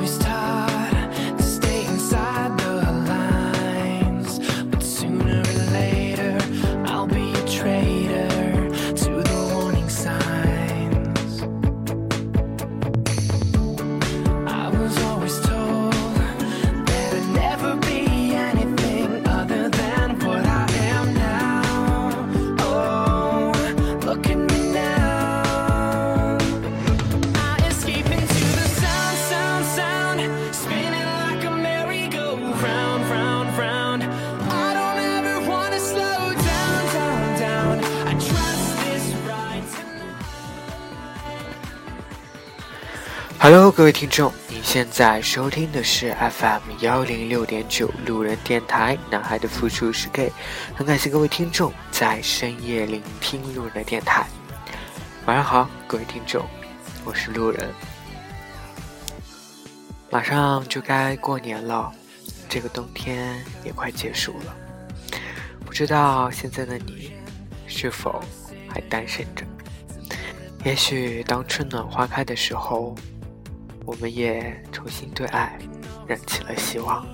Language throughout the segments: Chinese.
always tired. 各位听众，您现在收听的是 FM 幺零六点九路人电台，男孩的付出是 gay，很感谢各位听众在深夜聆听路人的电台。晚上好，各位听众，我是路人。马上就该过年了，这个冬天也快结束了，不知道现在的你是否还单身着？也许当春暖花开的时候。我们也重新对爱燃起了希望。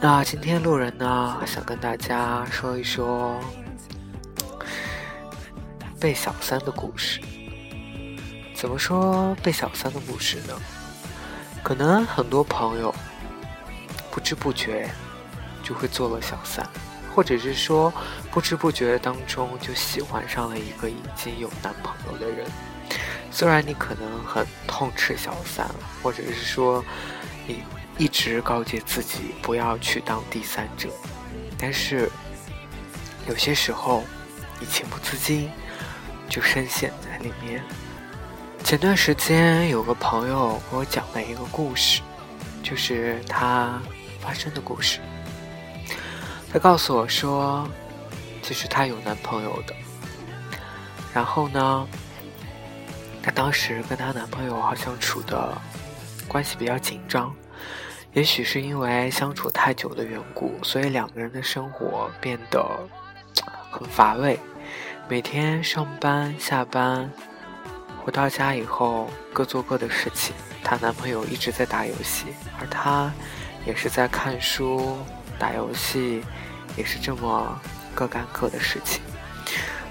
那今天路人呢，想跟大家说一说被小三的故事。怎么说被小三的故事呢？可能很多朋友不知不觉就会做了小三，或者是说不知不觉当中就喜欢上了一个已经有男朋友的人。虽然你可能很痛斥小三，或者是说你一直告诫自己不要去当第三者，但是有些时候你情不自禁就深陷在里面。前段时间有个朋友给我讲了一个故事，就是他发生的故事。他告诉我说，其实他有男朋友的，然后呢？她当时跟她男朋友好像处的关系比较紧张，也许是因为相处太久的缘故，所以两个人的生活变得很乏味。每天上班下班，回到家以后各做各的事情。她男朋友一直在打游戏，而她也是在看书、打游戏，也是这么各干各的事情。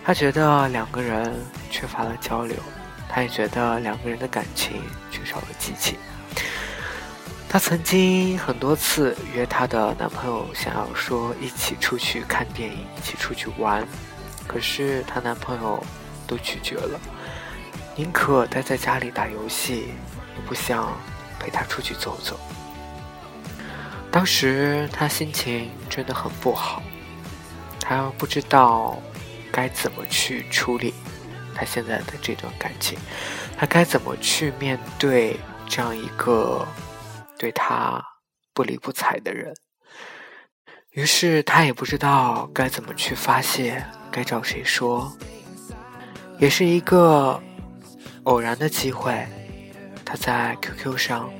她觉得两个人缺乏了交流。她也觉得两个人的感情缺少了激情。她曾经很多次约她的男朋友，想要说一起出去看电影，一起出去玩，可是她男朋友都拒绝了，宁可待在家里打游戏，也不想陪她出去走走。当时她心情真的很不好，她不知道该怎么去处理。他现在的这段感情，他该怎么去面对这样一个对他不理不睬的人？于是他也不知道该怎么去发泄，该找谁说。也是一个偶然的机会，他在 QQ 上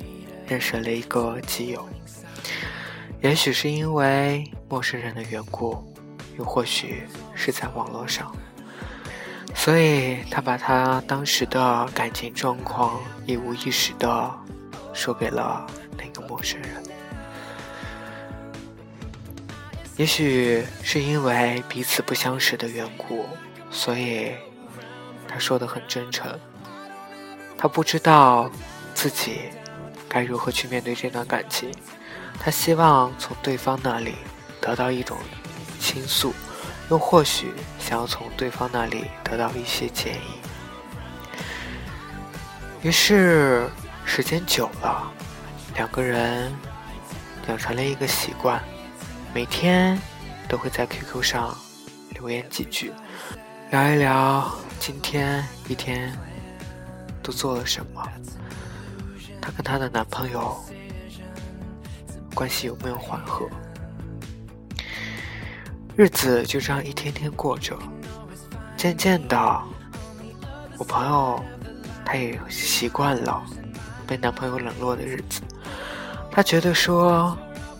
认识了一个基友。也许是因为陌生人的缘故，又或许是在网络上。所以，他把他当时的感情状况一五一十的说给了那个陌生人。也许是因为彼此不相识的缘故，所以他说的很真诚。他不知道自己该如何去面对这段感情，他希望从对方那里得到一种倾诉。又或许想要从对方那里得到一些建议，于是时间久了，两个人养成了一个习惯，每天都会在 QQ 上留言几句，聊一聊今天一天都做了什么，她跟她的男朋友关系有没有缓和。日子就这样一天天过着，渐渐的，我朋友她也习惯了被男朋友冷落的日子。她觉得说，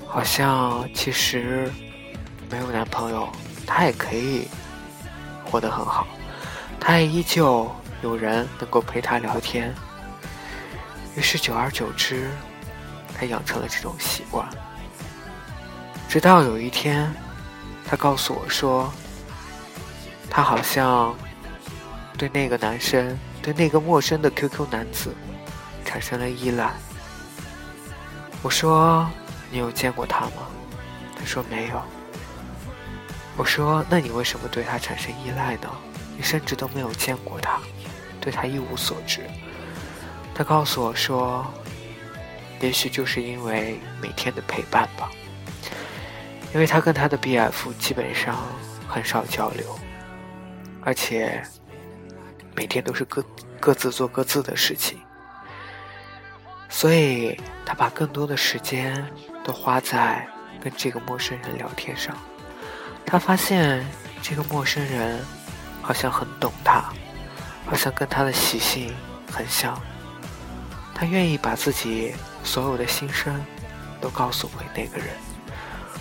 好像其实没有男朋友，她也可以活得很好，她也依旧有人能够陪她聊天。于是久而久之，他养成了这种习惯。直到有一天，他告诉我说，他好像对那个男生，对那个陌生的 QQ 男子产生了依赖。我说：“你有见过他吗？”他说：“没有。”我说：“那你为什么对他产生依赖呢？你甚至都没有见过他，对他一无所知。”他告诉我说：“也许就是因为每天的陪伴吧，因为他跟他的 BF 基本上很少交流，而且每天都是各各自做各自的事情，所以他把更多的时间都花在跟这个陌生人聊天上。他发现这个陌生人好像很懂他，好像跟他的习性很像。”他愿意把自己所有的心声都告诉给那个人，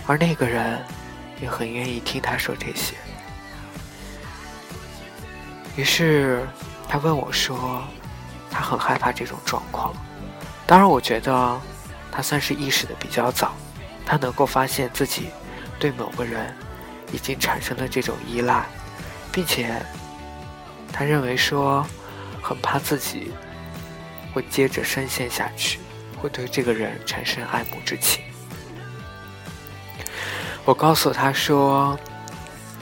而那个人也很愿意听他说这些。于是他问我说：“他很害怕这种状况。”当然，我觉得他算是意识的比较早，他能够发现自己对某个人已经产生了这种依赖，并且他认为说很怕自己。会接着深陷下去，会对这个人产生爱慕之情。我告诉他说，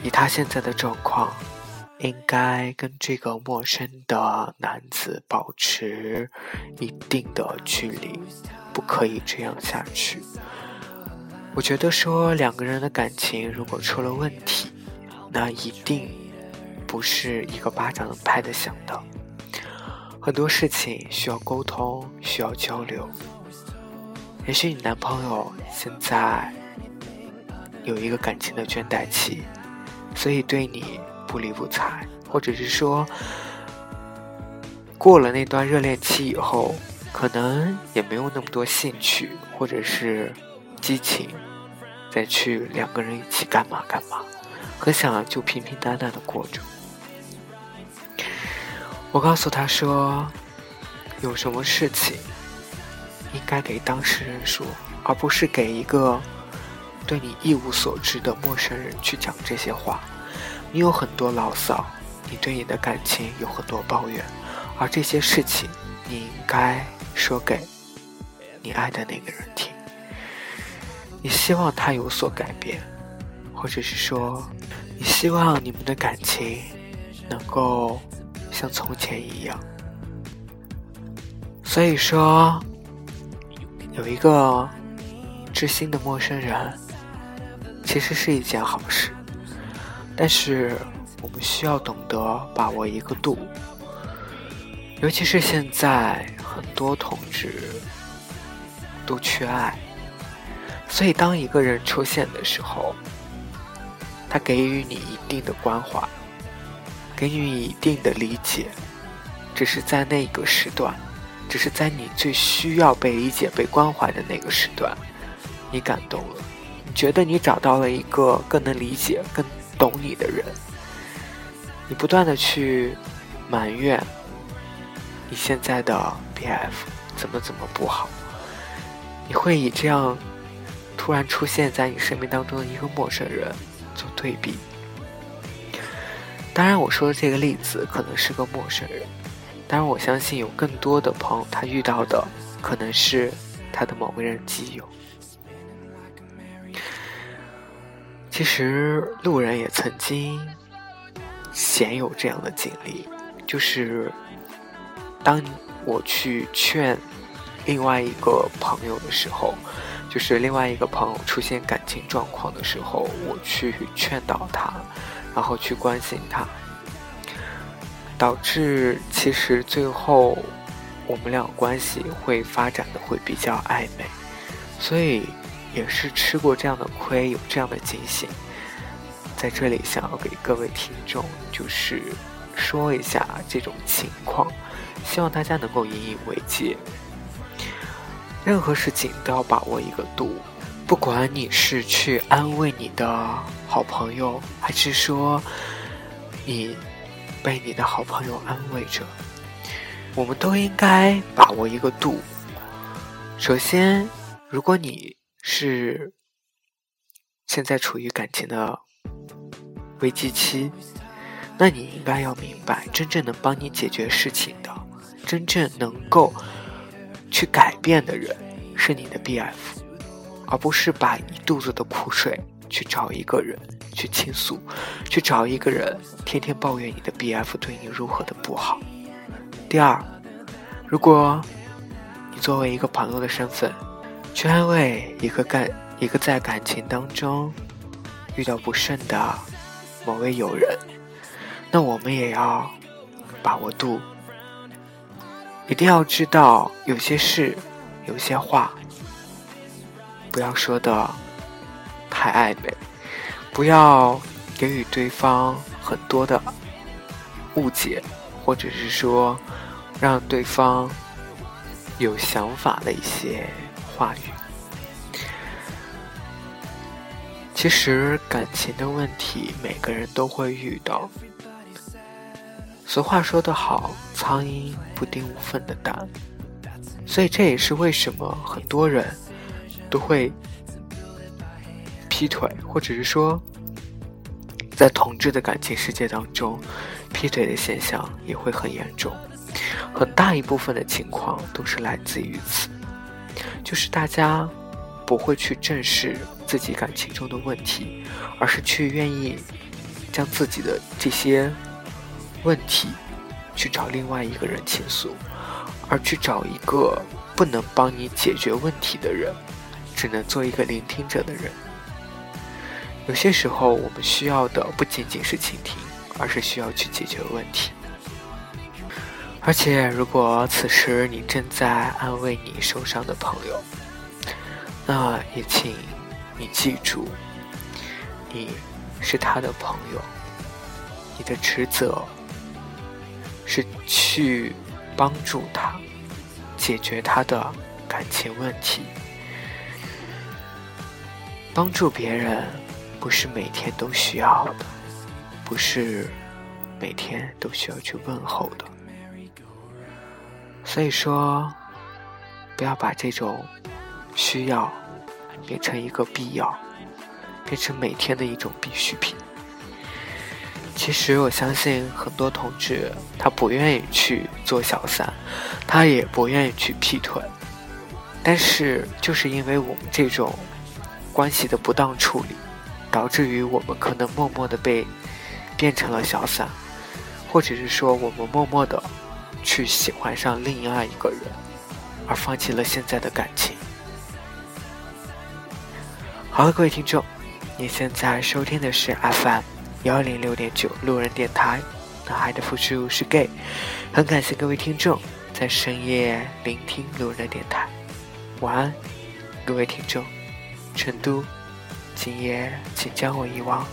以他现在的状况，应该跟这个陌生的男子保持一定的距离，不可以这样下去。我觉得说两个人的感情如果出了问题，那一定不是一个巴掌能拍得响的。很多事情需要沟通，需要交流。也许你男朋友现在有一个感情的倦怠期，所以对你不理不睬，或者是说过了那段热恋期以后，可能也没有那么多兴趣或者是激情，再去两个人一起干嘛干嘛，很想就平平淡淡的过着。我告诉他说：“有什么事情应该给当事人说，而不是给一个对你一无所知的陌生人去讲这些话。你有很多牢骚，你对你的感情有很多抱怨，而这些事情你应该说给你爱的那个人听。你希望他有所改变，或者是说，你希望你们的感情能够……”像从前一样，所以说，有一个知心的陌生人，其实是一件好事。但是，我们需要懂得把握一个度，尤其是现在很多同志都缺爱，所以当一个人出现的时候，他给予你一定的关怀。给予你一定的理解，只是在那个时段，只是在你最需要被理解、被关怀的那个时段，你感动了，觉得你找到了一个更能理解、更懂你的人，你不断的去埋怨你现在的 BF 怎么怎么不好，你会以这样突然出现在你生命当中的一个陌生人做对比。当然，我说的这个例子可能是个陌生人，当然，我相信有更多的朋友他遇到的可能是他的某个人基友。其实路人也曾经鲜有这样的经历，就是当我去劝另外一个朋友的时候，就是另外一个朋友出现感情状况的时候，我去劝导他。然后去关心他，导致其实最后我们俩关系会发展的会比较暧昧，所以也是吃过这样的亏，有这样的警醒，在这里想要给各位听众就是说一下这种情况，希望大家能够引以为戒，任何事情都要把握一个度。不管你是去安慰你的好朋友，还是说你被你的好朋友安慰着，我们都应该把握一个度。首先，如果你是现在处于感情的危机期，那你应该要明白，真正能帮你解决事情的，真正能够去改变的人，是你的 BF，而不是把一肚子的苦水去找一个人去倾诉，去找一个人天天抱怨你的 BF 对你如何的不好。第二，如果你作为一个朋友的身份，去安慰一个感一个在感情当中遇到不顺的某位友人，那我们也要把握度，一定要知道有些事、有些话不要说的太暧昧，不要给予对方很多的误解，或者是说让对方。有想法的一些话语，其实感情的问题每个人都会遇到。俗话说得好，“苍蝇不叮无缝的蛋”，所以这也是为什么很多人都会劈腿，或者是说，在同志的感情世界当中，劈腿的现象也会很严重。很大一部分的情况都是来自于此，就是大家不会去正视自己感情中的问题，而是去愿意将自己的这些问题去找另外一个人倾诉，而去找一个不能帮你解决问题的人，只能做一个聆听者的人。有些时候，我们需要的不仅仅是倾听，而是需要去解决问题。而且，如果此时你正在安慰你受伤的朋友，那也请你记住，你是他的朋友，你的职责是去帮助他解决他的感情问题。帮助别人不是每天都需要的，不是每天都需要去问候的。所以说，不要把这种需要变成一个必要，变成每天的一种必需品。其实我相信很多同志他不愿意去做小三，他也不愿意去劈腿，但是就是因为我们这种关系的不当处理，导致于我们可能默默的被变成了小三，或者是说我们默默的。去喜欢上另外一个人，而放弃了现在的感情。好了，各位听众，你现在收听的是 FM 幺零六点九路人电台，男孩的复数是 gay。很感谢各位听众在深夜聆听路人电台。晚安，各位听众。成都，今夜请将我遗忘。